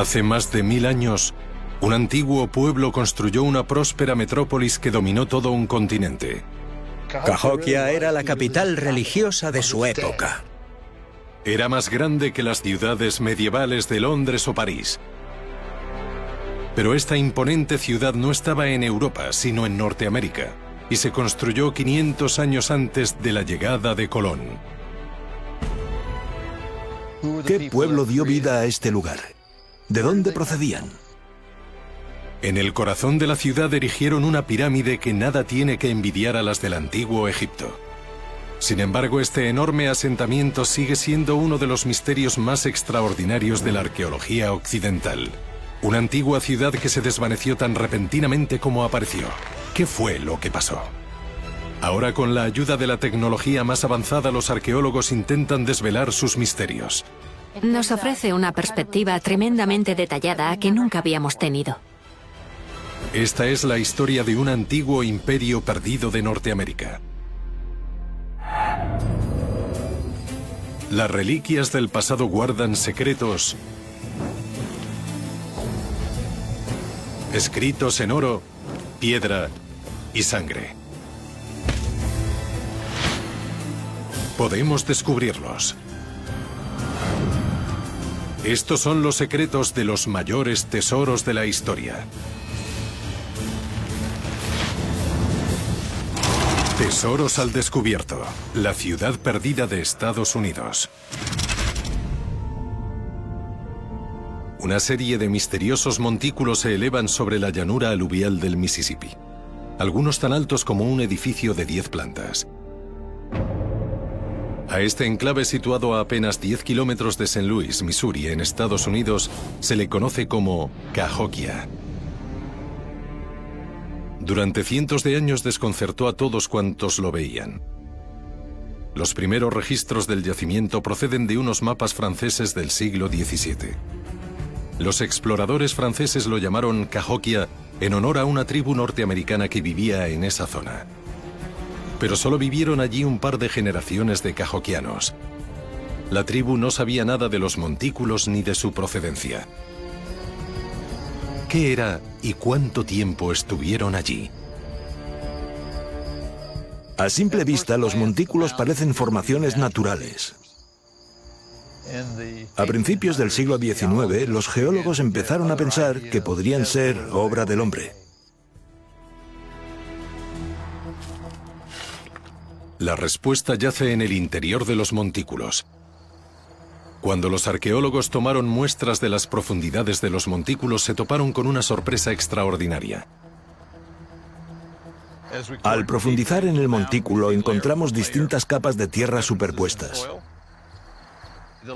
Hace más de mil años, un antiguo pueblo construyó una próspera metrópolis que dominó todo un continente. Cahokia era la capital religiosa de su época. Era más grande que las ciudades medievales de Londres o París. Pero esta imponente ciudad no estaba en Europa, sino en Norteamérica, y se construyó 500 años antes de la llegada de Colón. ¿Qué pueblo dio vida a este lugar? ¿De dónde procedían? En el corazón de la ciudad erigieron una pirámide que nada tiene que envidiar a las del antiguo Egipto. Sin embargo, este enorme asentamiento sigue siendo uno de los misterios más extraordinarios de la arqueología occidental. Una antigua ciudad que se desvaneció tan repentinamente como apareció. ¿Qué fue lo que pasó? Ahora con la ayuda de la tecnología más avanzada los arqueólogos intentan desvelar sus misterios. Nos ofrece una perspectiva tremendamente detallada que nunca habíamos tenido. Esta es la historia de un antiguo imperio perdido de Norteamérica. Las reliquias del pasado guardan secretos escritos en oro, piedra y sangre. Podemos descubrirlos. Estos son los secretos de los mayores tesoros de la historia. Tesoros al descubierto. La ciudad perdida de Estados Unidos. Una serie de misteriosos montículos se elevan sobre la llanura aluvial del Mississippi. Algunos tan altos como un edificio de 10 plantas. A este enclave situado a apenas 10 kilómetros de St. Louis, Missouri, en Estados Unidos, se le conoce como Cahokia. Durante cientos de años desconcertó a todos cuantos lo veían. Los primeros registros del yacimiento proceden de unos mapas franceses del siglo XVII. Los exploradores franceses lo llamaron Cahokia en honor a una tribu norteamericana que vivía en esa zona. Pero solo vivieron allí un par de generaciones de cajoquianos. La tribu no sabía nada de los montículos ni de su procedencia. ¿Qué era y cuánto tiempo estuvieron allí? A simple vista, los montículos parecen formaciones naturales. A principios del siglo XIX, los geólogos empezaron a pensar que podrían ser obra del hombre. La respuesta yace en el interior de los montículos. Cuando los arqueólogos tomaron muestras de las profundidades de los montículos se toparon con una sorpresa extraordinaria. Al profundizar en el montículo encontramos distintas capas de tierra superpuestas.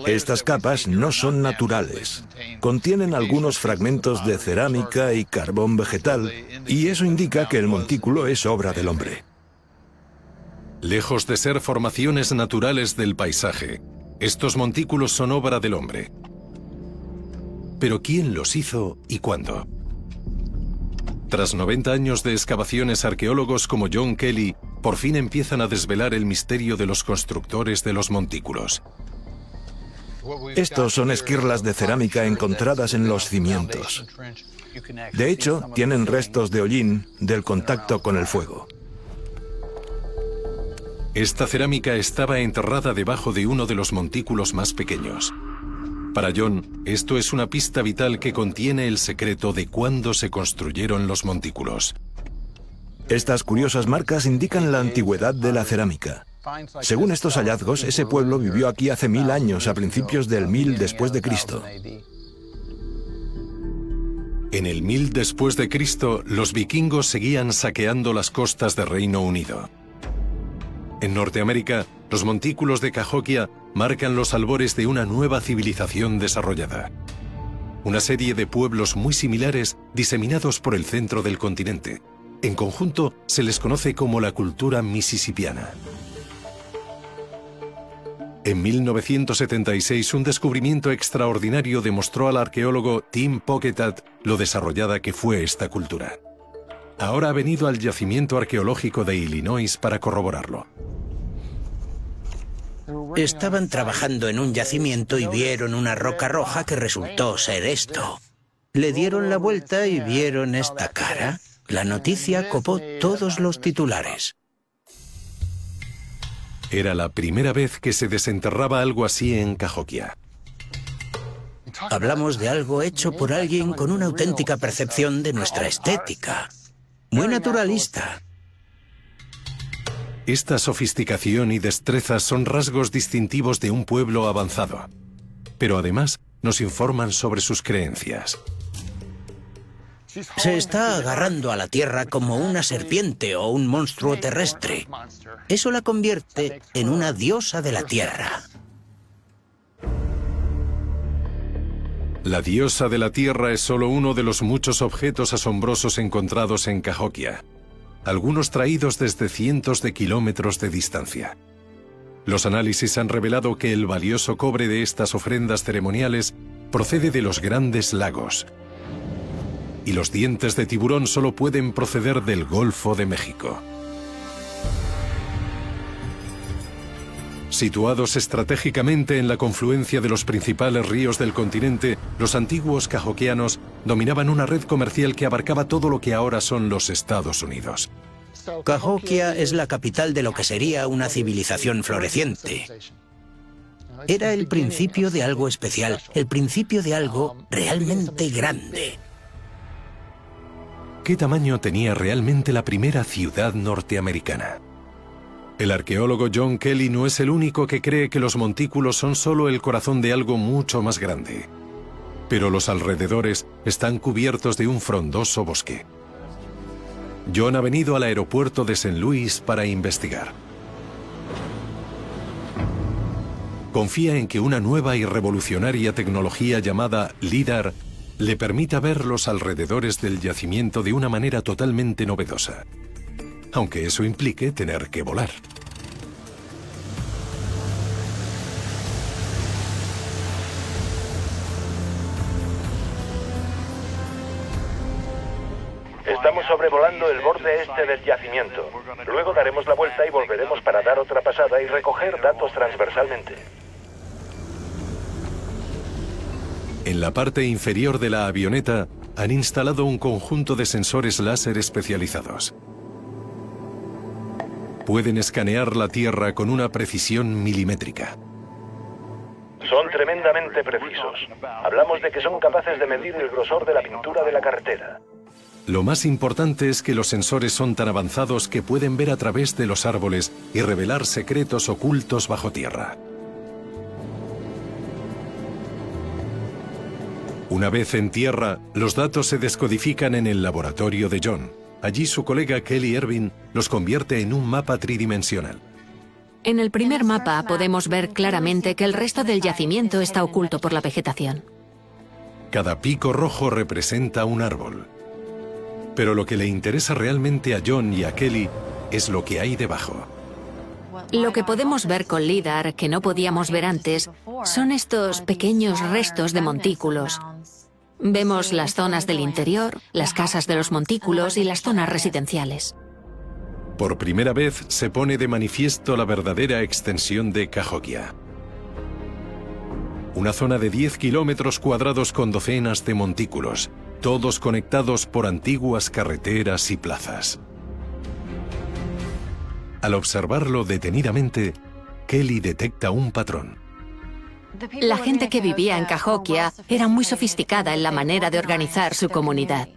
Estas capas no son naturales. Contienen algunos fragmentos de cerámica y carbón vegetal, y eso indica que el montículo es obra del hombre. Lejos de ser formaciones naturales del paisaje, estos montículos son obra del hombre. Pero ¿quién los hizo y cuándo? Tras 90 años de excavaciones, arqueólogos como John Kelly por fin empiezan a desvelar el misterio de los constructores de los montículos. Estos son esquirlas de cerámica encontradas en los cimientos. De hecho, tienen restos de hollín del contacto con el fuego. Esta cerámica estaba enterrada debajo de uno de los montículos más pequeños. Para John, esto es una pista vital que contiene el secreto de cuándo se construyeron los montículos. Estas curiosas marcas indican la antigüedad de la cerámica. Según estos hallazgos, ese pueblo vivió aquí hace mil años, a principios del mil después de Cristo. En el mil después de Cristo, los vikingos seguían saqueando las costas de Reino Unido. En Norteamérica, los montículos de Cahokia marcan los albores de una nueva civilización desarrollada. Una serie de pueblos muy similares diseminados por el centro del continente. En conjunto se les conoce como la cultura mississippiana. En 1976, un descubrimiento extraordinario demostró al arqueólogo Tim Pocketat lo desarrollada que fue esta cultura. Ahora ha venido al yacimiento arqueológico de Illinois para corroborarlo. Estaban trabajando en un yacimiento y vieron una roca roja que resultó ser esto. Le dieron la vuelta y vieron esta cara. La noticia copó todos los titulares. Era la primera vez que se desenterraba algo así en Cahokia. Hablamos de algo hecho por alguien con una auténtica percepción de nuestra estética. Muy naturalista. Esta sofisticación y destreza son rasgos distintivos de un pueblo avanzado. Pero además nos informan sobre sus creencias. Se está agarrando a la Tierra como una serpiente o un monstruo terrestre. Eso la convierte en una diosa de la Tierra. La diosa de la Tierra es solo uno de los muchos objetos asombrosos encontrados en Cahokia, algunos traídos desde cientos de kilómetros de distancia. Los análisis han revelado que el valioso cobre de estas ofrendas ceremoniales procede de los grandes lagos, y los dientes de tiburón solo pueden proceder del Golfo de México. Situados estratégicamente en la confluencia de los principales ríos del continente, los antiguos cajoquianos dominaban una red comercial que abarcaba todo lo que ahora son los Estados Unidos. Cahokia es la capital de lo que sería una civilización floreciente. Era el principio de algo especial, el principio de algo realmente grande. ¿Qué tamaño tenía realmente la primera ciudad norteamericana? El arqueólogo John Kelly no es el único que cree que los montículos son solo el corazón de algo mucho más grande. Pero los alrededores están cubiertos de un frondoso bosque. John ha venido al aeropuerto de St. Louis para investigar. Confía en que una nueva y revolucionaria tecnología llamada LIDAR le permita ver los alrededores del yacimiento de una manera totalmente novedosa aunque eso implique tener que volar. Estamos sobrevolando el borde este del yacimiento. Luego daremos la vuelta y volveremos para dar otra pasada y recoger datos transversalmente. En la parte inferior de la avioneta han instalado un conjunto de sensores láser especializados pueden escanear la Tierra con una precisión milimétrica. Son tremendamente precisos. Hablamos de que son capaces de medir el grosor de la pintura de la carretera. Lo más importante es que los sensores son tan avanzados que pueden ver a través de los árboles y revelar secretos ocultos bajo tierra. Una vez en tierra, los datos se descodifican en el laboratorio de John. Allí su colega Kelly Ervin los convierte en un mapa tridimensional. En el primer mapa podemos ver claramente que el resto del yacimiento está oculto por la vegetación. Cada pico rojo representa un árbol. Pero lo que le interesa realmente a John y a Kelly es lo que hay debajo. Lo que podemos ver con LIDAR, que no podíamos ver antes, son estos pequeños restos de montículos, Vemos las zonas del interior, las casas de los montículos y las zonas residenciales. Por primera vez se pone de manifiesto la verdadera extensión de Cahokia. Una zona de 10 kilómetros cuadrados con docenas de montículos, todos conectados por antiguas carreteras y plazas. Al observarlo detenidamente, Kelly detecta un patrón. La gente que vivía en Cahokia era muy sofisticada en la manera de organizar su comunidad.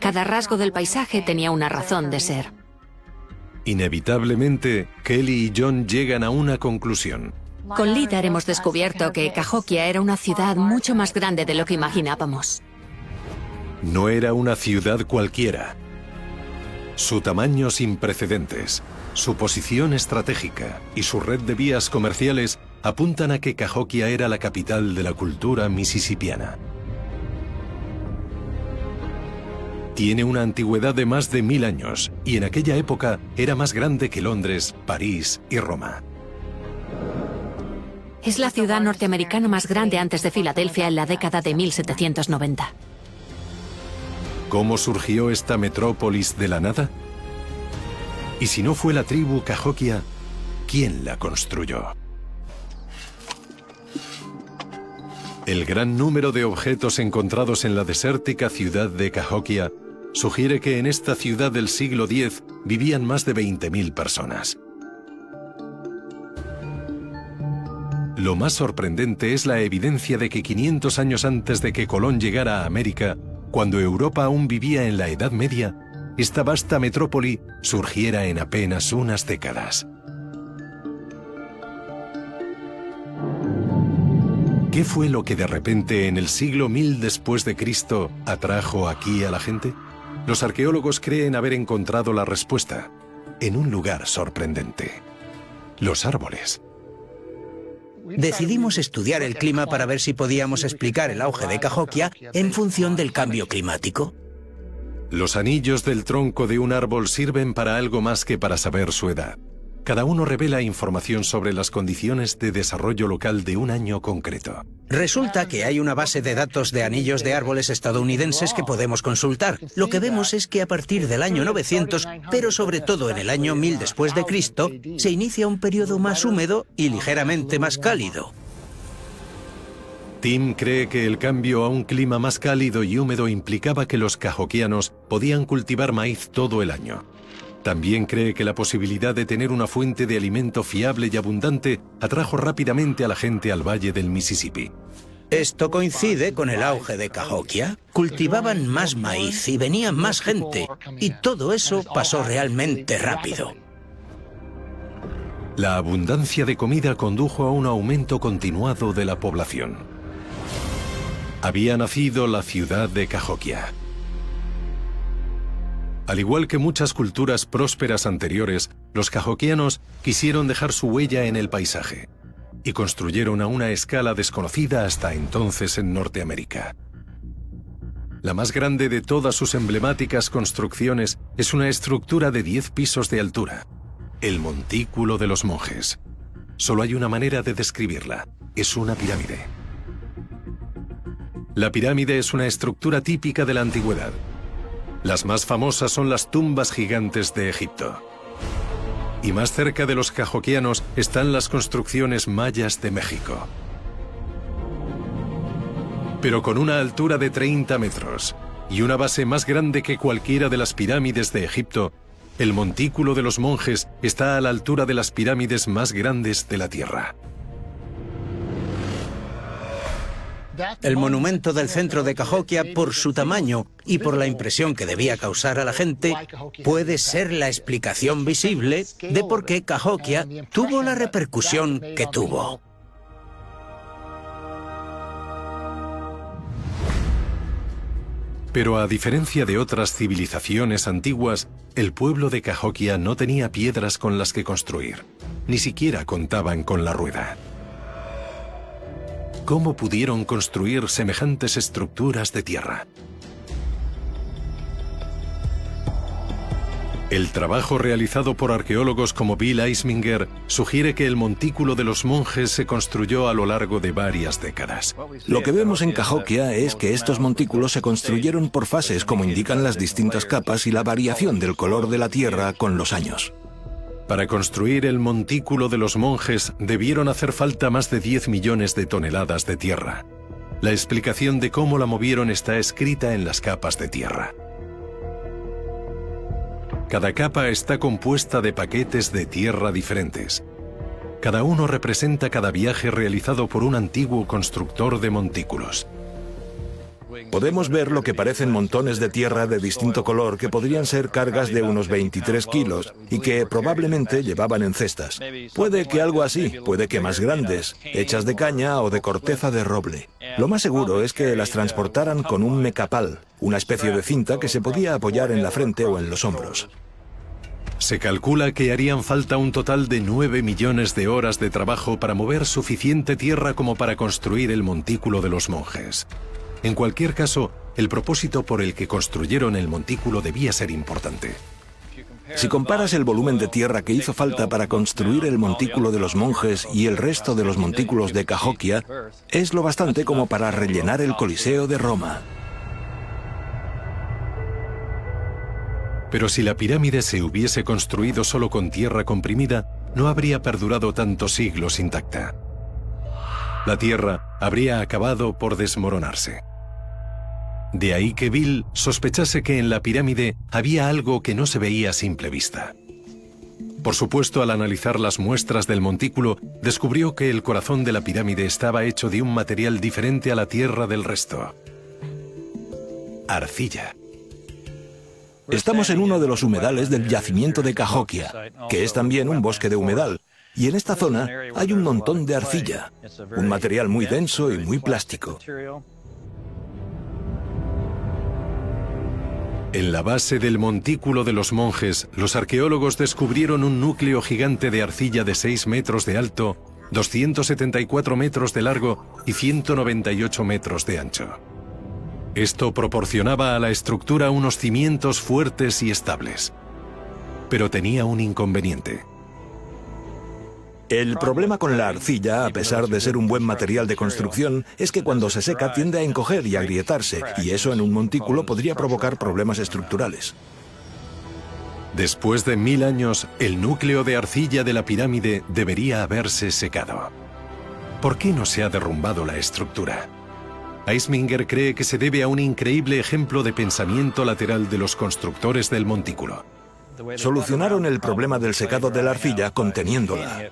Cada rasgo del paisaje tenía una razón de ser. Inevitablemente, Kelly y John llegan a una conclusión. Con LIDAR hemos descubierto que Cahokia era una ciudad mucho más grande de lo que imaginábamos. No era una ciudad cualquiera. Su tamaño sin precedentes, su posición estratégica y su red de vías comerciales apuntan a que Cahokia era la capital de la cultura mississippiana. Tiene una antigüedad de más de mil años y en aquella época era más grande que Londres, París y Roma. Es la ciudad norteamericana más grande antes de Filadelfia en la década de 1790. ¿Cómo surgió esta metrópolis de la nada? Y si no fue la tribu Cahokia, ¿quién la construyó? El gran número de objetos encontrados en la desértica ciudad de Cahokia sugiere que en esta ciudad del siglo X vivían más de 20.000 personas. Lo más sorprendente es la evidencia de que 500 años antes de que Colón llegara a América, cuando Europa aún vivía en la Edad Media, esta vasta metrópoli surgiera en apenas unas décadas. ¿Qué fue lo que de repente en el siglo 1000 después de Cristo atrajo aquí a la gente? Los arqueólogos creen haber encontrado la respuesta en un lugar sorprendente. Los árboles. Decidimos estudiar el clima para ver si podíamos explicar el auge de Cahokia en función del cambio climático. Los anillos del tronco de un árbol sirven para algo más que para saber su edad. Cada uno revela información sobre las condiciones de desarrollo local de un año concreto. Resulta que hay una base de datos de anillos de árboles estadounidenses que podemos consultar. Lo que vemos es que a partir del año 900, pero sobre todo en el año 1000 después de Cristo, se inicia un periodo más húmedo y ligeramente más cálido. Tim cree que el cambio a un clima más cálido y húmedo implicaba que los cajoquianos podían cultivar maíz todo el año. También cree que la posibilidad de tener una fuente de alimento fiable y abundante atrajo rápidamente a la gente al valle del Mississippi. Esto coincide con el auge de Cahokia. Cultivaban más maíz y venía más gente. Y todo eso pasó realmente rápido. La abundancia de comida condujo a un aumento continuado de la población. Había nacido la ciudad de Cahokia. Al igual que muchas culturas prósperas anteriores, los cajoquianos quisieron dejar su huella en el paisaje y construyeron a una escala desconocida hasta entonces en Norteamérica. La más grande de todas sus emblemáticas construcciones es una estructura de 10 pisos de altura, el Montículo de los Monjes. Solo hay una manera de describirla, es una pirámide. La pirámide es una estructura típica de la antigüedad, las más famosas son las tumbas gigantes de Egipto. Y más cerca de los cajoquianos están las construcciones mayas de México. Pero con una altura de 30 metros y una base más grande que cualquiera de las pirámides de Egipto, el montículo de los monjes está a la altura de las pirámides más grandes de la Tierra. El monumento del centro de Cahokia, por su tamaño y por la impresión que debía causar a la gente, puede ser la explicación visible de por qué Cahokia tuvo la repercusión que tuvo. Pero a diferencia de otras civilizaciones antiguas, el pueblo de Cahokia no tenía piedras con las que construir. Ni siquiera contaban con la rueda. ¿Cómo pudieron construir semejantes estructuras de tierra? El trabajo realizado por arqueólogos como Bill Eisminger sugiere que el montículo de los monjes se construyó a lo largo de varias décadas. Lo que vemos en Cahokia es que estos montículos se construyeron por fases como indican las distintas capas y la variación del color de la tierra con los años. Para construir el montículo de los monjes debieron hacer falta más de 10 millones de toneladas de tierra. La explicación de cómo la movieron está escrita en las capas de tierra. Cada capa está compuesta de paquetes de tierra diferentes. Cada uno representa cada viaje realizado por un antiguo constructor de montículos. Podemos ver lo que parecen montones de tierra de distinto color que podrían ser cargas de unos 23 kilos y que probablemente llevaban en cestas. Puede que algo así, puede que más grandes, hechas de caña o de corteza de roble. Lo más seguro es que las transportaran con un mecapal, una especie de cinta que se podía apoyar en la frente o en los hombros. Se calcula que harían falta un total de 9 millones de horas de trabajo para mover suficiente tierra como para construir el montículo de los monjes. En cualquier caso, el propósito por el que construyeron el montículo debía ser importante. Si comparas el volumen de tierra que hizo falta para construir el montículo de los monjes y el resto de los montículos de Cahokia, es lo bastante como para rellenar el Coliseo de Roma. Pero si la pirámide se hubiese construido solo con tierra comprimida, no habría perdurado tantos siglos intacta. La Tierra habría acabado por desmoronarse. De ahí que Bill sospechase que en la pirámide había algo que no se veía a simple vista. Por supuesto, al analizar las muestras del montículo, descubrió que el corazón de la pirámide estaba hecho de un material diferente a la tierra del resto. Arcilla. Estamos en uno de los humedales del yacimiento de Cahokia, que es también un bosque de humedal, y en esta zona hay un montón de arcilla, un material muy denso y muy plástico. En la base del montículo de los monjes, los arqueólogos descubrieron un núcleo gigante de arcilla de 6 metros de alto, 274 metros de largo y 198 metros de ancho. Esto proporcionaba a la estructura unos cimientos fuertes y estables. Pero tenía un inconveniente. El problema con la arcilla, a pesar de ser un buen material de construcción, es que cuando se seca tiende a encoger y a agrietarse, y eso en un montículo podría provocar problemas estructurales. Después de mil años, el núcleo de arcilla de la pirámide debería haberse secado. ¿Por qué no se ha derrumbado la estructura? Eisminger cree que se debe a un increíble ejemplo de pensamiento lateral de los constructores del montículo. Solucionaron el problema del secado de la arcilla conteniéndola.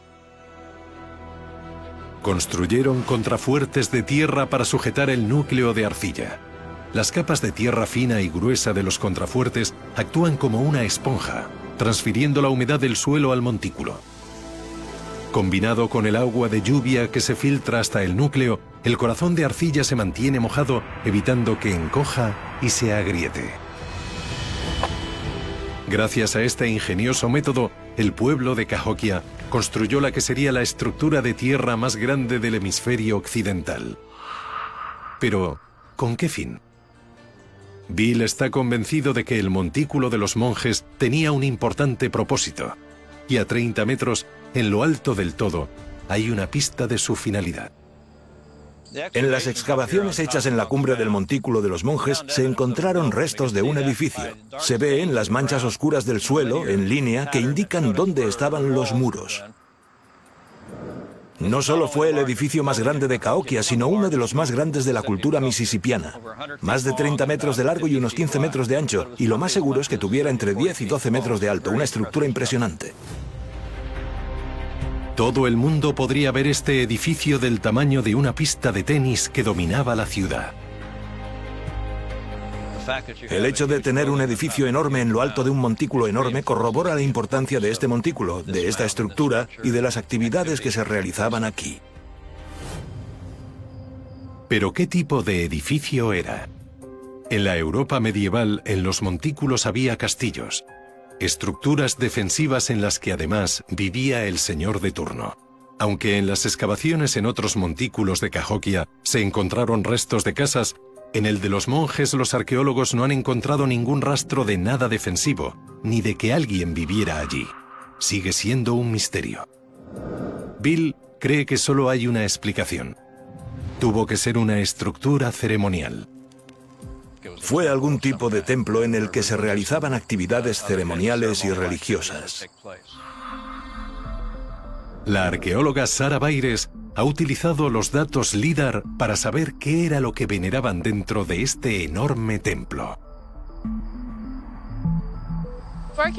Construyeron contrafuertes de tierra para sujetar el núcleo de arcilla. Las capas de tierra fina y gruesa de los contrafuertes actúan como una esponja, transfiriendo la humedad del suelo al montículo. Combinado con el agua de lluvia que se filtra hasta el núcleo, el corazón de arcilla se mantiene mojado, evitando que encoja y se agriete. Gracias a este ingenioso método, el pueblo de Cahokia construyó la que sería la estructura de tierra más grande del hemisferio occidental. Pero, ¿con qué fin? Bill está convencido de que el montículo de los monjes tenía un importante propósito, y a 30 metros, en lo alto del todo, hay una pista de su finalidad. En las excavaciones hechas en la cumbre del montículo de los monjes se encontraron restos de un edificio. Se ve en las manchas oscuras del suelo, en línea, que indican dónde estaban los muros. No solo fue el edificio más grande de Cahokia, sino uno de los más grandes de la cultura misisipiana. Más de 30 metros de largo y unos 15 metros de ancho, y lo más seguro es que tuviera entre 10 y 12 metros de alto, una estructura impresionante. Todo el mundo podría ver este edificio del tamaño de una pista de tenis que dominaba la ciudad. El hecho de tener un edificio enorme en lo alto de un montículo enorme corrobora la importancia de este montículo, de esta estructura y de las actividades que se realizaban aquí. Pero ¿qué tipo de edificio era? En la Europa medieval, en los montículos había castillos, estructuras defensivas en las que además vivía el señor de turno. Aunque en las excavaciones en otros montículos de Cahokia se encontraron restos de casas, en el de los monjes los arqueólogos no han encontrado ningún rastro de nada defensivo, ni de que alguien viviera allí. Sigue siendo un misterio. Bill cree que solo hay una explicación. Tuvo que ser una estructura ceremonial. Fue algún tipo de templo en el que se realizaban actividades ceremoniales y religiosas. La arqueóloga Sara Baires ha utilizado los datos LIDAR para saber qué era lo que veneraban dentro de este enorme templo.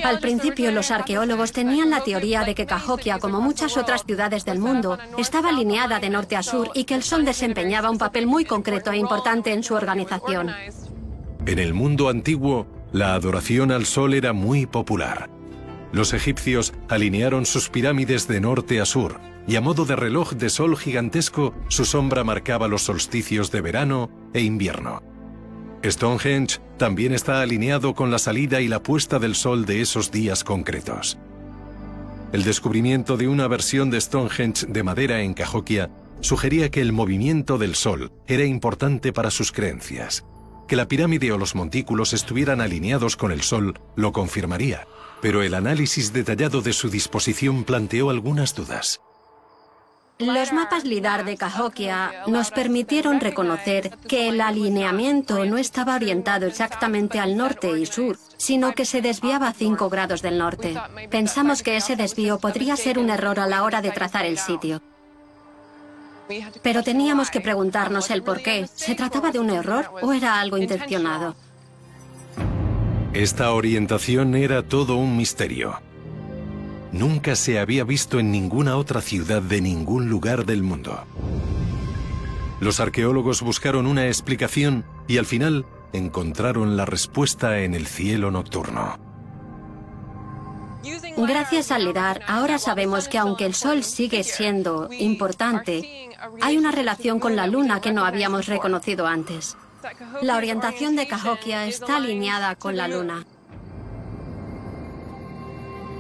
Al principio los arqueólogos tenían la teoría de que Cahokia, como muchas otras ciudades del mundo, estaba alineada de norte a sur y que el sol desempeñaba un papel muy concreto e importante en su organización. En el mundo antiguo, la adoración al sol era muy popular. Los egipcios alinearon sus pirámides de norte a sur, y a modo de reloj de sol gigantesco, su sombra marcaba los solsticios de verano e invierno. Stonehenge también está alineado con la salida y la puesta del sol de esos días concretos. El descubrimiento de una versión de Stonehenge de madera en Cahokia sugería que el movimiento del sol era importante para sus creencias. Que la pirámide o los montículos estuvieran alineados con el Sol lo confirmaría, pero el análisis detallado de su disposición planteó algunas dudas. Los mapas LIDAR de Cahokia nos permitieron reconocer que el alineamiento no estaba orientado exactamente al norte y sur, sino que se desviaba 5 grados del norte. Pensamos que ese desvío podría ser un error a la hora de trazar el sitio. Pero teníamos que preguntarnos el por qué. ¿Se trataba de un error o era algo intencionado? Esta orientación era todo un misterio. Nunca se había visto en ninguna otra ciudad de ningún lugar del mundo. Los arqueólogos buscaron una explicación y al final encontraron la respuesta en el cielo nocturno. Gracias al LIDAR, ahora sabemos que aunque el Sol sigue siendo importante, hay una relación con la Luna que no habíamos reconocido antes. La orientación de Cahokia está alineada con la Luna.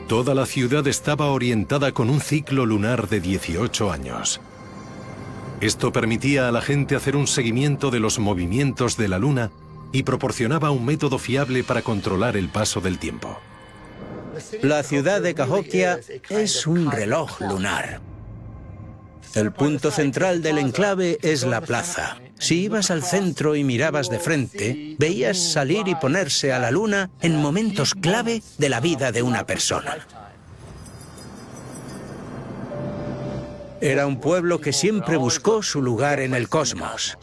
Toda la ciudad estaba orientada con un ciclo lunar de 18 años. Esto permitía a la gente hacer un seguimiento de los movimientos de la Luna y proporcionaba un método fiable para controlar el paso del tiempo. La ciudad de Cahokia es un reloj lunar. El punto central del enclave es la plaza. Si ibas al centro y mirabas de frente, veías salir y ponerse a la luna en momentos clave de la vida de una persona. Era un pueblo que siempre buscó su lugar en el cosmos.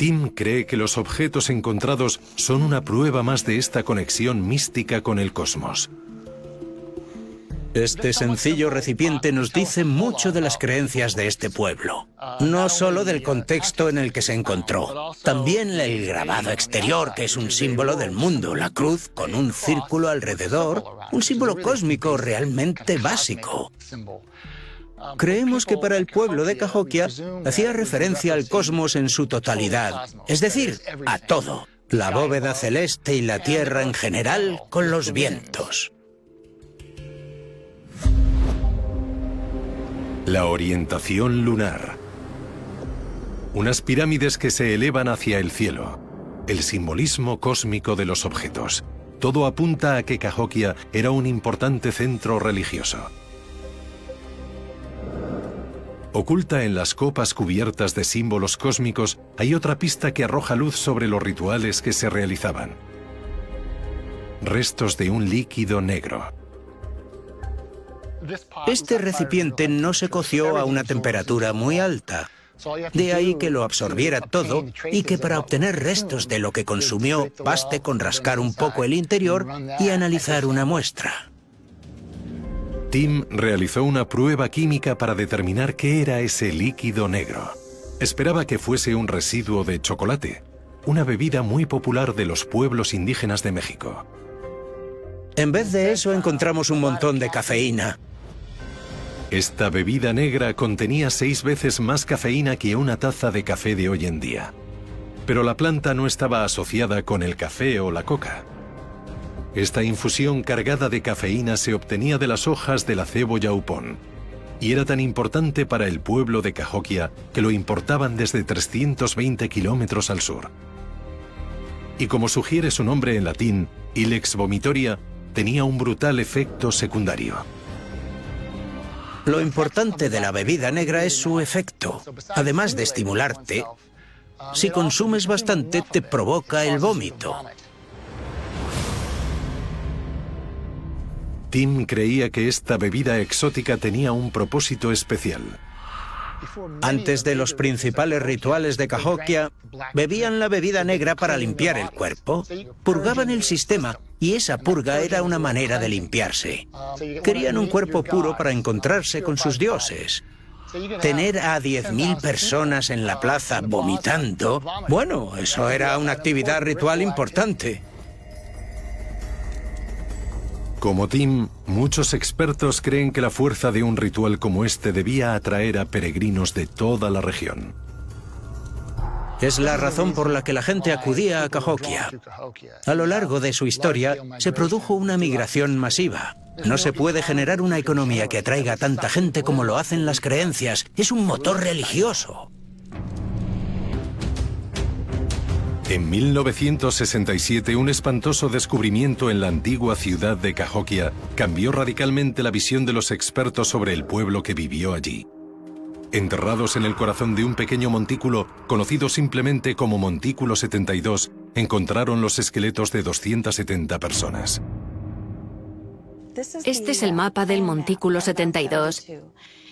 Tim cree que los objetos encontrados son una prueba más de esta conexión mística con el cosmos. Este sencillo recipiente nos dice mucho de las creencias de este pueblo. No solo del contexto en el que se encontró, también el grabado exterior, que es un símbolo del mundo, la cruz con un círculo alrededor, un símbolo cósmico realmente básico. Creemos que para el pueblo de Cahokia hacía referencia al cosmos en su totalidad, es decir, a todo, la bóveda celeste y la tierra en general con los vientos. La orientación lunar. Unas pirámides que se elevan hacia el cielo. El simbolismo cósmico de los objetos. Todo apunta a que Cahokia era un importante centro religioso. Oculta en las copas cubiertas de símbolos cósmicos hay otra pista que arroja luz sobre los rituales que se realizaban. Restos de un líquido negro. Este recipiente no se coció a una temperatura muy alta. De ahí que lo absorbiera todo y que para obtener restos de lo que consumió baste con rascar un poco el interior y analizar una muestra. Tim realizó una prueba química para determinar qué era ese líquido negro. Esperaba que fuese un residuo de chocolate, una bebida muy popular de los pueblos indígenas de México. En vez de eso encontramos un montón de cafeína. Esta bebida negra contenía seis veces más cafeína que una taza de café de hoy en día. Pero la planta no estaba asociada con el café o la coca. Esta infusión cargada de cafeína se obtenía de las hojas de la cebolla upón y era tan importante para el pueblo de Cahokia que lo importaban desde 320 kilómetros al sur. Y como sugiere su nombre en latín, Ilex vomitoria, tenía un brutal efecto secundario. Lo importante de la bebida negra es su efecto. Además de estimularte, si consumes bastante te provoca el vómito. Tim creía que esta bebida exótica tenía un propósito especial. Antes de los principales rituales de Cahokia, bebían la bebida negra para limpiar el cuerpo, purgaban el sistema y esa purga era una manera de limpiarse. Querían un cuerpo puro para encontrarse con sus dioses. Tener a 10.000 personas en la plaza vomitando, bueno, eso era una actividad ritual importante. Como Tim, muchos expertos creen que la fuerza de un ritual como este debía atraer a peregrinos de toda la región. Es la razón por la que la gente acudía a Cahokia. A lo largo de su historia se produjo una migración masiva. No se puede generar una economía que atraiga a tanta gente como lo hacen las creencias. Es un motor religioso. En 1967, un espantoso descubrimiento en la antigua ciudad de Cahokia cambió radicalmente la visión de los expertos sobre el pueblo que vivió allí. Enterrados en el corazón de un pequeño montículo, conocido simplemente como Montículo 72, encontraron los esqueletos de 270 personas. Este es el mapa del Montículo 72.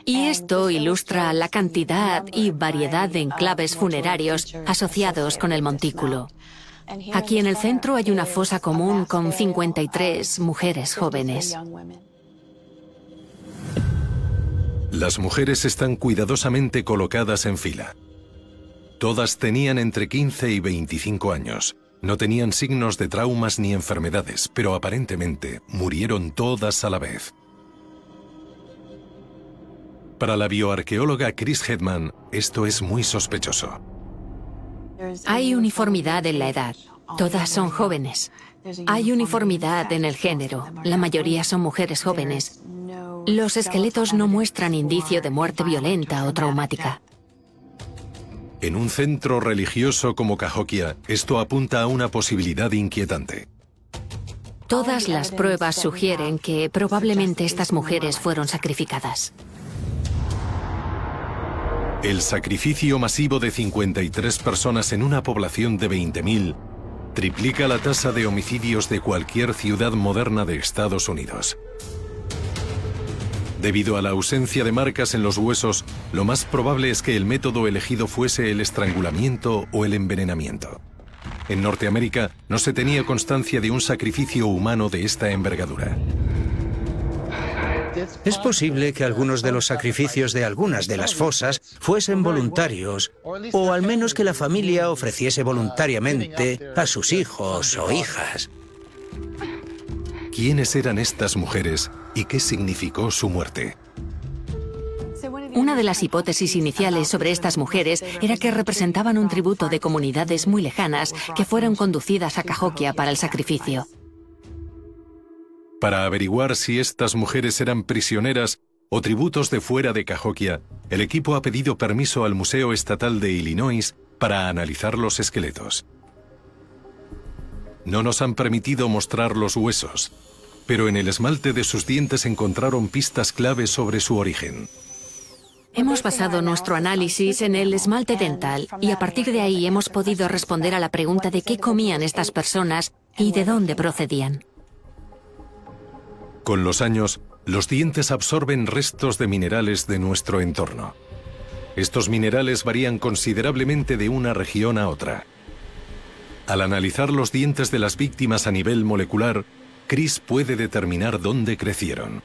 Y esto ilustra la cantidad y variedad de enclaves funerarios asociados con el montículo. Aquí en el centro hay una fosa común con 53 mujeres jóvenes. Las mujeres están cuidadosamente colocadas en fila. Todas tenían entre 15 y 25 años. No tenían signos de traumas ni enfermedades, pero aparentemente murieron todas a la vez. Para la bioarqueóloga Chris Hedman, esto es muy sospechoso. Hay uniformidad en la edad. Todas son jóvenes. Hay uniformidad en el género. La mayoría son mujeres jóvenes. Los esqueletos no muestran indicio de muerte violenta o traumática. En un centro religioso como Cahokia, esto apunta a una posibilidad inquietante. Todas las pruebas sugieren que probablemente estas mujeres fueron sacrificadas. El sacrificio masivo de 53 personas en una población de 20.000 triplica la tasa de homicidios de cualquier ciudad moderna de Estados Unidos. Debido a la ausencia de marcas en los huesos, lo más probable es que el método elegido fuese el estrangulamiento o el envenenamiento. En Norteamérica no se tenía constancia de un sacrificio humano de esta envergadura. Es posible que algunos de los sacrificios de algunas de las fosas fuesen voluntarios, o al menos que la familia ofreciese voluntariamente a sus hijos o hijas. ¿Quiénes eran estas mujeres y qué significó su muerte? Una de las hipótesis iniciales sobre estas mujeres era que representaban un tributo de comunidades muy lejanas que fueron conducidas a Cahokia para el sacrificio. Para averiguar si estas mujeres eran prisioneras o tributos de fuera de Cahokia, el equipo ha pedido permiso al Museo Estatal de Illinois para analizar los esqueletos. No nos han permitido mostrar los huesos, pero en el esmalte de sus dientes encontraron pistas clave sobre su origen. Hemos basado nuestro análisis en el esmalte dental y a partir de ahí hemos podido responder a la pregunta de qué comían estas personas y de dónde procedían. Con los años, los dientes absorben restos de minerales de nuestro entorno. Estos minerales varían considerablemente de una región a otra. Al analizar los dientes de las víctimas a nivel molecular, Chris puede determinar dónde crecieron.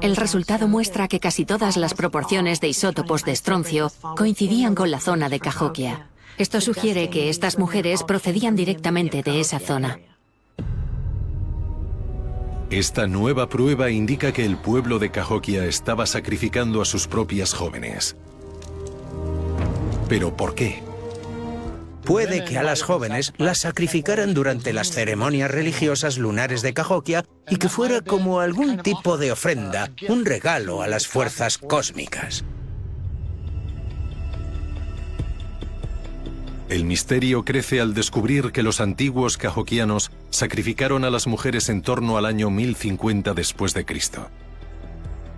El resultado muestra que casi todas las proporciones de isótopos de estroncio coincidían con la zona de Cahokia. Esto sugiere que estas mujeres procedían directamente de esa zona. Esta nueva prueba indica que el pueblo de Cahokia estaba sacrificando a sus propias jóvenes. ¿Pero por qué? Puede que a las jóvenes las sacrificaran durante las ceremonias religiosas lunares de Cahokia y que fuera como algún tipo de ofrenda, un regalo a las fuerzas cósmicas. El misterio crece al descubrir que los antiguos cajoquianos sacrificaron a las mujeres en torno al año 1050 después de Cristo.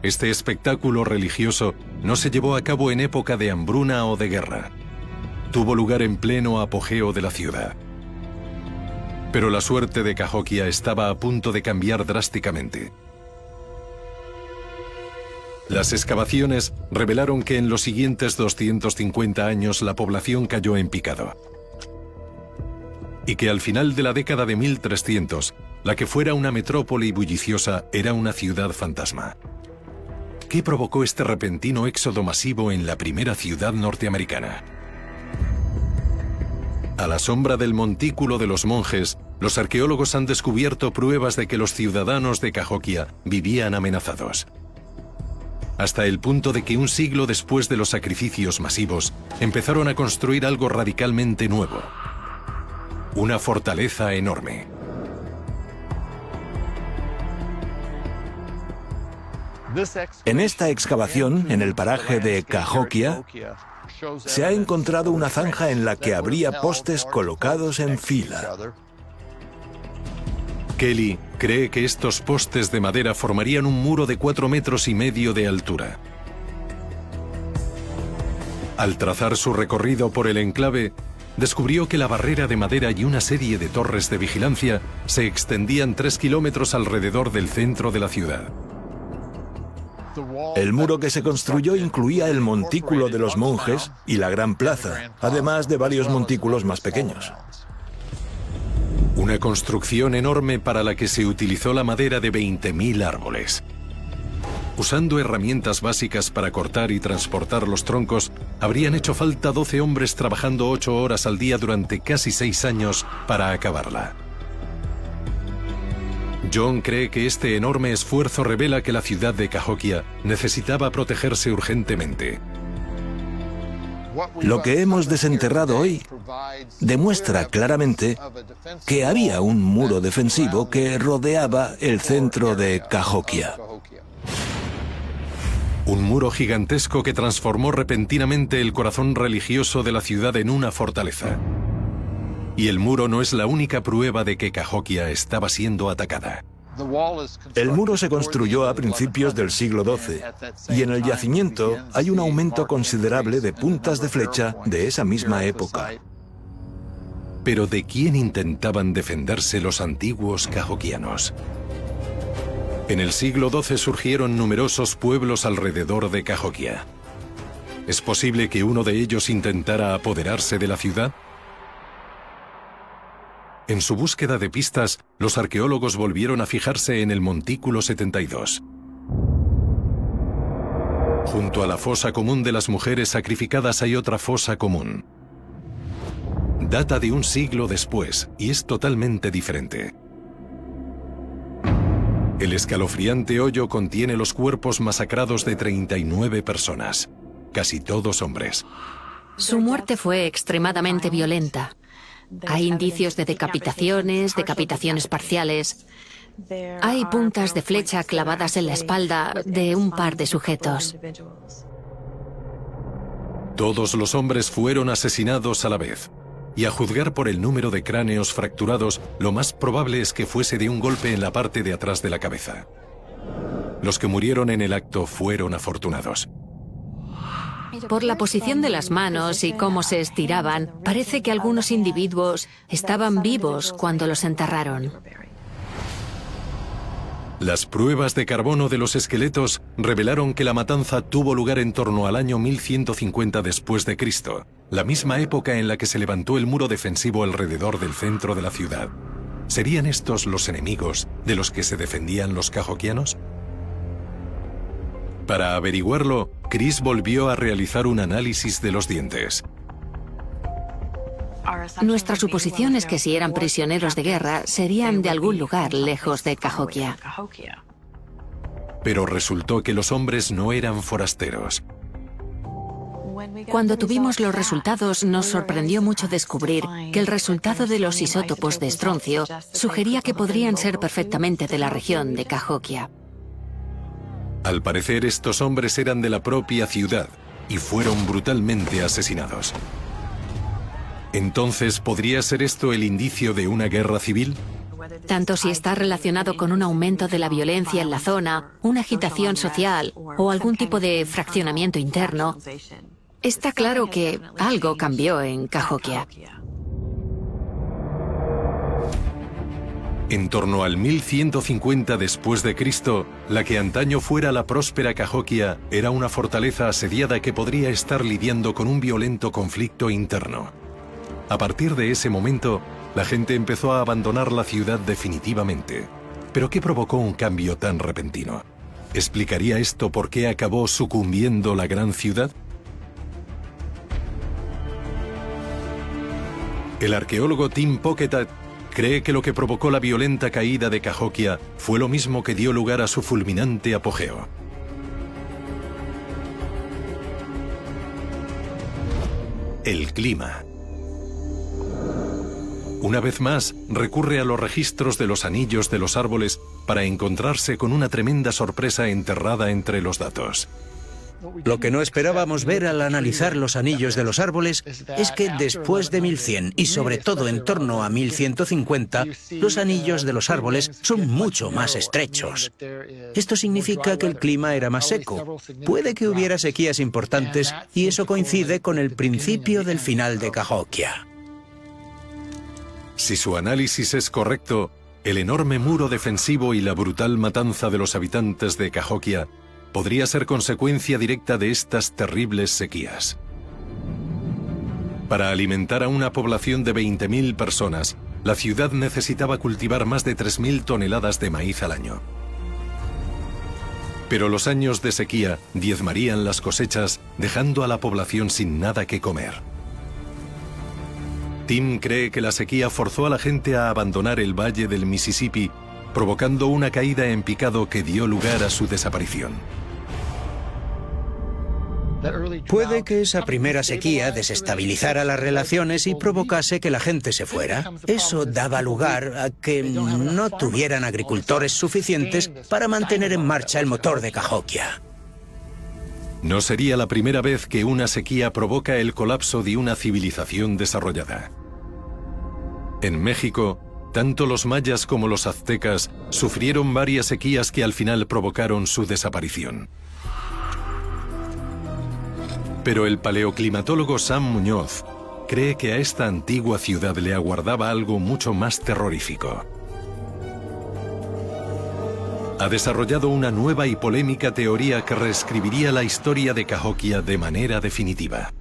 Este espectáculo religioso no se llevó a cabo en época de hambruna o de guerra. Tuvo lugar en pleno apogeo de la ciudad. Pero la suerte de Cahokia estaba a punto de cambiar drásticamente. Las excavaciones revelaron que en los siguientes 250 años la población cayó en picado. Y que al final de la década de 1300, la que fuera una metrópoli bulliciosa era una ciudad fantasma. ¿Qué provocó este repentino éxodo masivo en la primera ciudad norteamericana? A la sombra del montículo de los monjes, los arqueólogos han descubierto pruebas de que los ciudadanos de Cahokia vivían amenazados hasta el punto de que un siglo después de los sacrificios masivos empezaron a construir algo radicalmente nuevo. Una fortaleza enorme. En esta excavación, en el paraje de Cahokia, se ha encontrado una zanja en la que habría postes colocados en fila. Kelly cree que estos postes de madera formarían un muro de cuatro metros y medio de altura. Al trazar su recorrido por el enclave, descubrió que la barrera de madera y una serie de torres de vigilancia se extendían tres kilómetros alrededor del centro de la ciudad. El muro que se construyó incluía el montículo de los monjes y la gran plaza, además de varios montículos más pequeños. Una construcción enorme para la que se utilizó la madera de 20.000 árboles. Usando herramientas básicas para cortar y transportar los troncos, habrían hecho falta 12 hombres trabajando 8 horas al día durante casi 6 años para acabarla. John cree que este enorme esfuerzo revela que la ciudad de Cahokia necesitaba protegerse urgentemente. Lo que hemos desenterrado hoy demuestra claramente que había un muro defensivo que rodeaba el centro de Cahokia. Un muro gigantesco que transformó repentinamente el corazón religioso de la ciudad en una fortaleza. Y el muro no es la única prueba de que Cahokia estaba siendo atacada. El muro se construyó a principios del siglo XII y en el yacimiento hay un aumento considerable de puntas de flecha de esa misma época. Pero ¿de quién intentaban defenderse los antiguos cajoquianos? En el siglo XII surgieron numerosos pueblos alrededor de Cahokia. ¿Es posible que uno de ellos intentara apoderarse de la ciudad? En su búsqueda de pistas, los arqueólogos volvieron a fijarse en el Montículo 72. Junto a la fosa común de las mujeres sacrificadas hay otra fosa común. Data de un siglo después y es totalmente diferente. El escalofriante hoyo contiene los cuerpos masacrados de 39 personas, casi todos hombres. Su muerte fue extremadamente violenta. Hay indicios de decapitaciones, decapitaciones parciales. Hay puntas de flecha clavadas en la espalda de un par de sujetos. Todos los hombres fueron asesinados a la vez. Y a juzgar por el número de cráneos fracturados, lo más probable es que fuese de un golpe en la parte de atrás de la cabeza. Los que murieron en el acto fueron afortunados. Por la posición de las manos y cómo se estiraban, parece que algunos individuos estaban vivos cuando los enterraron. Las pruebas de carbono de los esqueletos revelaron que la matanza tuvo lugar en torno al año 1150 después de Cristo, la misma época en la que se levantó el muro defensivo alrededor del centro de la ciudad. ¿Serían estos los enemigos de los que se defendían los cajoquianos? Para averiguarlo, Chris volvió a realizar un análisis de los dientes. Nuestra suposición es que si eran prisioneros de guerra, serían de algún lugar lejos de Cahokia. Pero resultó que los hombres no eran forasteros. Cuando tuvimos los resultados, nos sorprendió mucho descubrir que el resultado de los isótopos de estroncio sugería que podrían ser perfectamente de la región de Cahokia. Al parecer estos hombres eran de la propia ciudad y fueron brutalmente asesinados. Entonces, ¿podría ser esto el indicio de una guerra civil? Tanto si está relacionado con un aumento de la violencia en la zona, una agitación social o algún tipo de fraccionamiento interno, está claro que algo cambió en Cahokia. En torno al 1150 después de Cristo, la que antaño fuera la próspera Cahokia era una fortaleza asediada que podría estar lidiando con un violento conflicto interno. A partir de ese momento, la gente empezó a abandonar la ciudad definitivamente. ¿Pero qué provocó un cambio tan repentino? ¿Explicaría esto por qué acabó sucumbiendo la gran ciudad? El arqueólogo Tim Pocketat cree que lo que provocó la violenta caída de Cahokia fue lo mismo que dio lugar a su fulminante apogeo. El clima. Una vez más, recurre a los registros de los anillos de los árboles para encontrarse con una tremenda sorpresa enterrada entre los datos. Lo que no esperábamos ver al analizar los anillos de los árboles es que después de 1100 y sobre todo en torno a 1150, los anillos de los árboles son mucho más estrechos. Esto significa que el clima era más seco. Puede que hubiera sequías importantes y eso coincide con el principio del final de Cahokia. Si su análisis es correcto, el enorme muro defensivo y la brutal matanza de los habitantes de Cahokia podría ser consecuencia directa de estas terribles sequías. Para alimentar a una población de 20.000 personas, la ciudad necesitaba cultivar más de 3.000 toneladas de maíz al año. Pero los años de sequía diezmarían las cosechas, dejando a la población sin nada que comer. Tim cree que la sequía forzó a la gente a abandonar el valle del Mississippi, provocando una caída en picado que dio lugar a su desaparición. Puede que esa primera sequía desestabilizara las relaciones y provocase que la gente se fuera. Eso daba lugar a que no tuvieran agricultores suficientes para mantener en marcha el motor de Cahokia. No sería la primera vez que una sequía provoca el colapso de una civilización desarrollada. En México, tanto los mayas como los aztecas sufrieron varias sequías que al final provocaron su desaparición. Pero el paleoclimatólogo Sam Muñoz cree que a esta antigua ciudad le aguardaba algo mucho más terrorífico. Ha desarrollado una nueva y polémica teoría que reescribiría la historia de Cahokia de manera definitiva.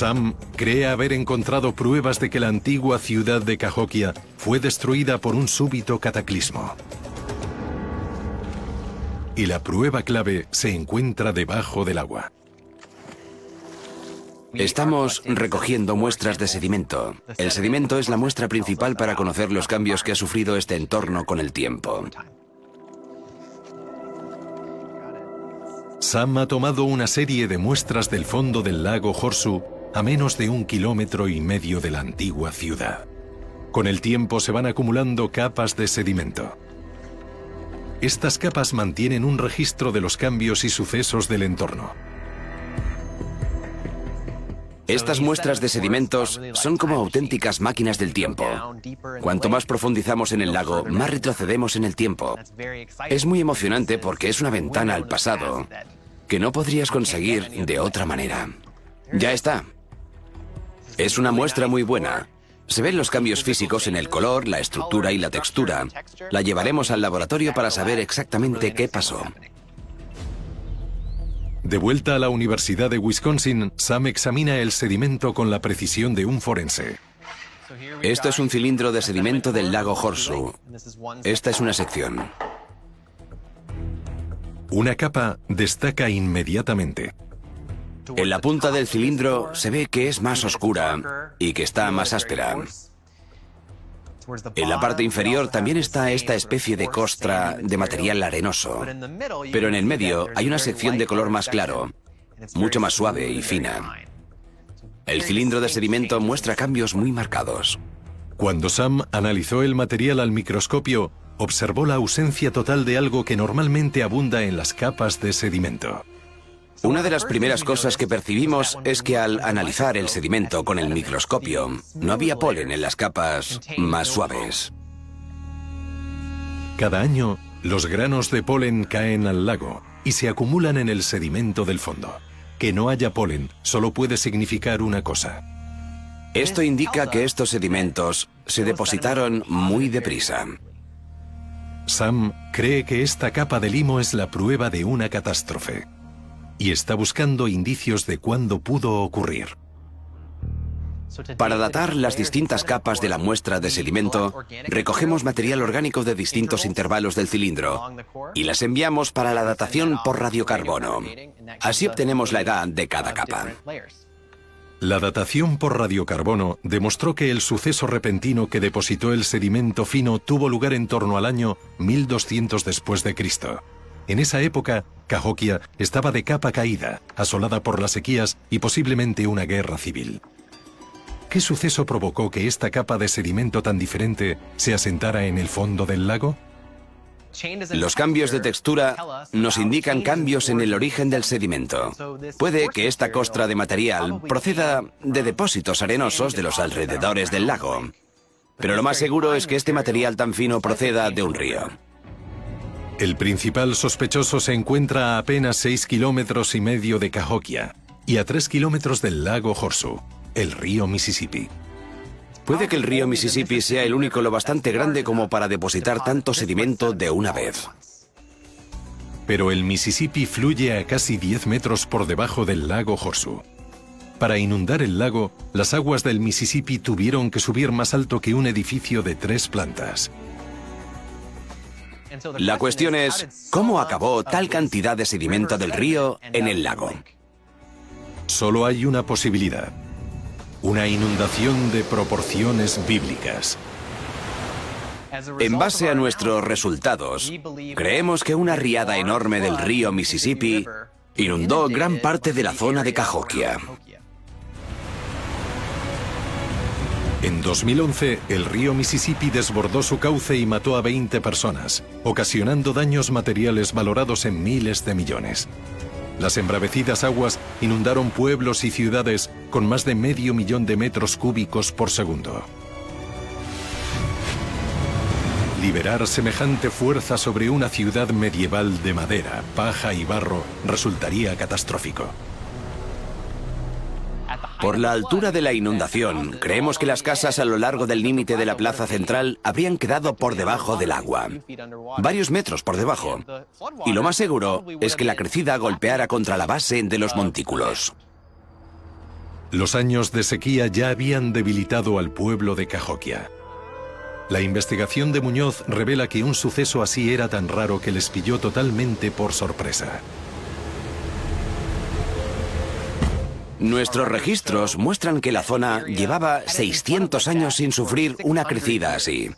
Sam cree haber encontrado pruebas de que la antigua ciudad de Cahokia fue destruida por un súbito cataclismo. Y la prueba clave se encuentra debajo del agua. Estamos recogiendo muestras de sedimento. El sedimento es la muestra principal para conocer los cambios que ha sufrido este entorno con el tiempo. Sam ha tomado una serie de muestras del fondo del lago Horsu a menos de un kilómetro y medio de la antigua ciudad. Con el tiempo se van acumulando capas de sedimento. Estas capas mantienen un registro de los cambios y sucesos del entorno. Estas muestras de sedimentos son como auténticas máquinas del tiempo. Cuanto más profundizamos en el lago, más retrocedemos en el tiempo. Es muy emocionante porque es una ventana al pasado que no podrías conseguir de otra manera. Ya está. Es una muestra muy buena. Se ven los cambios físicos en el color, la estructura y la textura. La llevaremos al laboratorio para saber exactamente qué pasó. De vuelta a la Universidad de Wisconsin, Sam examina el sedimento con la precisión de un forense. Esto es un cilindro de sedimento del lago Horsu. Esta es una sección. Una capa destaca inmediatamente. En la punta del cilindro se ve que es más oscura y que está más áspera. En la parte inferior también está esta especie de costra de material arenoso, pero en el medio hay una sección de color más claro, mucho más suave y fina. El cilindro de sedimento muestra cambios muy marcados. Cuando Sam analizó el material al microscopio, observó la ausencia total de algo que normalmente abunda en las capas de sedimento. Una de las primeras cosas que percibimos es que al analizar el sedimento con el microscopio, no había polen en las capas más suaves. Cada año, los granos de polen caen al lago y se acumulan en el sedimento del fondo. Que no haya polen solo puede significar una cosa. Esto indica que estos sedimentos se depositaron muy deprisa. Sam cree que esta capa de limo es la prueba de una catástrofe y está buscando indicios de cuándo pudo ocurrir. Para datar las distintas capas de la muestra de sedimento, recogemos material orgánico de distintos intervalos del cilindro y las enviamos para la datación por radiocarbono. Así obtenemos la edad de cada capa. La datación por radiocarbono demostró que el suceso repentino que depositó el sedimento fino tuvo lugar en torno al año 1200 después de Cristo. En esa época, Cahokia estaba de capa caída, asolada por las sequías y posiblemente una guerra civil. ¿Qué suceso provocó que esta capa de sedimento tan diferente se asentara en el fondo del lago? Los cambios de textura nos indican cambios en el origen del sedimento. Puede que esta costra de material proceda de depósitos arenosos de los alrededores del lago. Pero lo más seguro es que este material tan fino proceda de un río. El principal sospechoso se encuentra a apenas 6 kilómetros y medio de Cahokia y a 3 kilómetros del lago Horseshoe, el río Mississippi. Puede que el río Mississippi sea el único lo bastante grande como para depositar tanto sedimento de una vez. Pero el Mississippi fluye a casi 10 metros por debajo del lago Horseshoe. Para inundar el lago, las aguas del Mississippi tuvieron que subir más alto que un edificio de tres plantas. La cuestión es, ¿cómo acabó tal cantidad de sedimento del río en el lago? Solo hay una posibilidad. Una inundación de proporciones bíblicas. En base a nuestros resultados, creemos que una riada enorme del río Mississippi inundó gran parte de la zona de Cahokia. En 2011, el río Mississippi desbordó su cauce y mató a 20 personas, ocasionando daños materiales valorados en miles de millones. Las embravecidas aguas inundaron pueblos y ciudades con más de medio millón de metros cúbicos por segundo. Liberar semejante fuerza sobre una ciudad medieval de madera, paja y barro resultaría catastrófico. Por la altura de la inundación, creemos que las casas a lo largo del límite de la plaza central habrían quedado por debajo del agua. Varios metros por debajo. Y lo más seguro es que la crecida golpeara contra la base de los montículos. Los años de sequía ya habían debilitado al pueblo de Cajoquia. La investigación de Muñoz revela que un suceso así era tan raro que les pilló totalmente por sorpresa. Nuestros registros muestran que la zona llevaba 600 años sin sufrir una crecida así.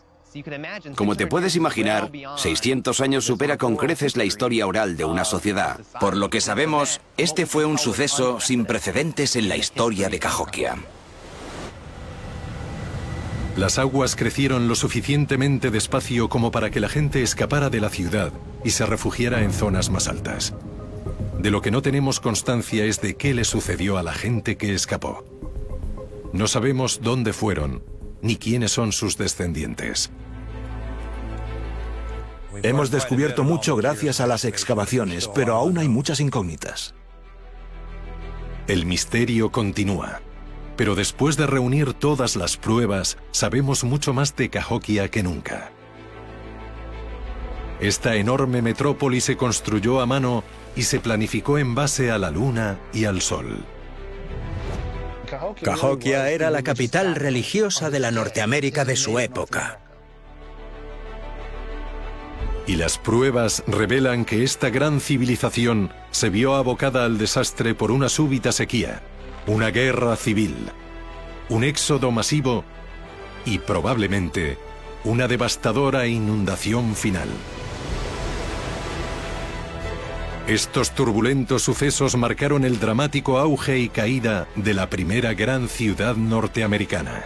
Como te puedes imaginar, 600 años supera con creces la historia oral de una sociedad. Por lo que sabemos, este fue un suceso sin precedentes en la historia de Cahokia. Las aguas crecieron lo suficientemente despacio como para que la gente escapara de la ciudad y se refugiara en zonas más altas. De lo que no tenemos constancia es de qué le sucedió a la gente que escapó. No sabemos dónde fueron, ni quiénes son sus descendientes. Hemos descubierto mucho gracias a las excavaciones, pero aún hay muchas incógnitas. El misterio continúa. Pero después de reunir todas las pruebas, sabemos mucho más de Cahokia que nunca. Esta enorme metrópoli se construyó a mano y se planificó en base a la luna y al sol. Cahokia era la capital religiosa de la Norteamérica de su época. Y las pruebas revelan que esta gran civilización se vio abocada al desastre por una súbita sequía, una guerra civil, un éxodo masivo y probablemente una devastadora inundación final. Estos turbulentos sucesos marcaron el dramático auge y caída de la primera gran ciudad norteamericana.